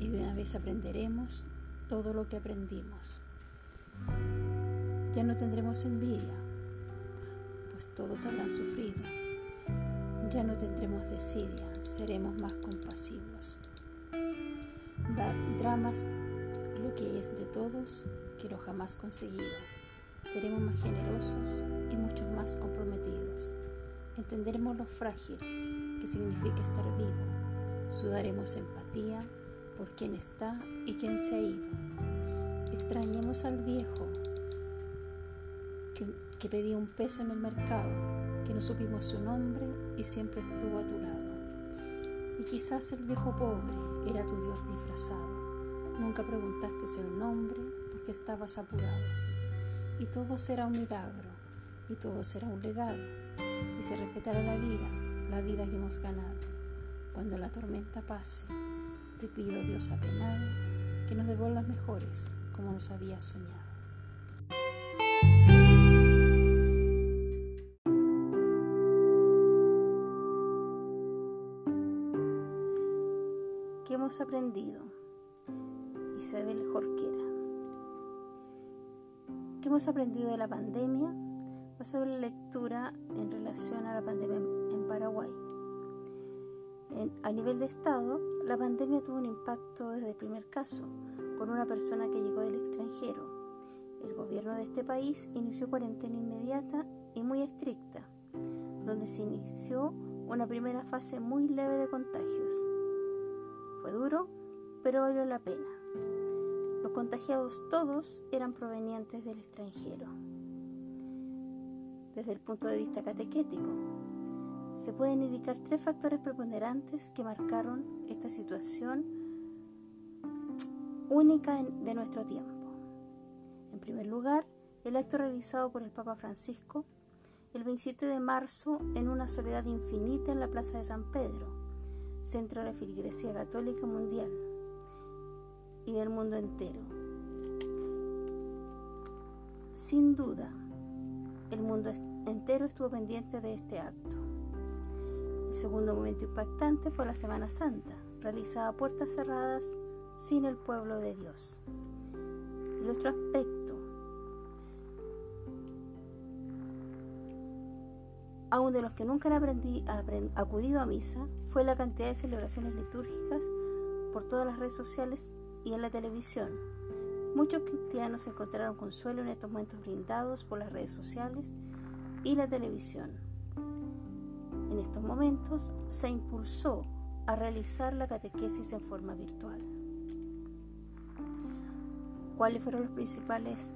Y de una vez aprenderemos todo lo que aprendimos. Ya no tendremos envidia, pues todos habrán sufrido. Ya no tendremos desidia, seremos más compasivos. Dramas lo que es de todos que lo jamás conseguido. Seremos más generosos y mucho más comprometidos. Entenderemos lo frágil que significa estar vivo. Sudaremos empatía por quien está y quien se ha ido. Extrañemos al viejo que, que pedía un peso en el mercado, que no supimos su nombre y siempre estuvo a tu lado. Y quizás el viejo pobre era tu Dios disfrazado. Nunca preguntaste el nombre porque estabas apurado. Y todo será un milagro y todo será un legado. Y se respetará la vida, la vida que hemos ganado. Cuando la tormenta pase, te pido, Dios apenado, que nos devuelvas mejores como nos habías soñado. ¿Qué hemos aprendido? Isabel Jorquera. ¿Qué hemos aprendido de la pandemia? Vas a ver la lectura en relación a la pandemia en Paraguay. A nivel de Estado, la pandemia tuvo un impacto desde el primer caso, con una persona que llegó del extranjero. El gobierno de este país inició cuarentena inmediata y muy estricta, donde se inició una primera fase muy leve de contagios. Fue duro, pero valió la pena. Los contagiados todos eran provenientes del extranjero. Desde el punto de vista catequético, se pueden indicar tres factores preponderantes que marcaron esta situación única de nuestro tiempo. En primer lugar, el acto realizado por el Papa Francisco el 27 de marzo en una soledad infinita en la Plaza de San Pedro, centro de la filigresía católica mundial y del mundo entero. Sin duda, el mundo entero estuvo pendiente de este acto. El segundo momento impactante fue la Semana Santa, realizada a puertas cerradas sin el pueblo de Dios. El otro aspecto, aún de los que nunca han acudido a misa, fue la cantidad de celebraciones litúrgicas por todas las redes sociales y en la televisión. Muchos cristianos encontraron consuelo en estos momentos brindados por las redes sociales y la televisión. En estos momentos se impulsó a realizar la catequesis en forma virtual. ¿Cuáles fueron los principales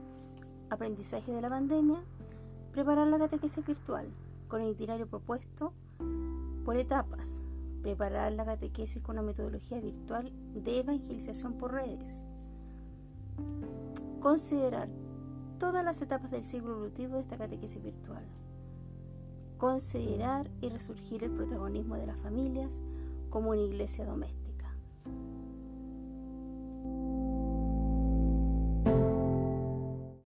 aprendizajes de la pandemia? Preparar la catequesis virtual con el itinerario propuesto por etapas, preparar la catequesis con una metodología virtual de evangelización por redes, considerar todas las etapas del ciclo evolutivo de esta catequesis virtual, considerar y resurgir el protagonismo de las familias como una iglesia doméstica.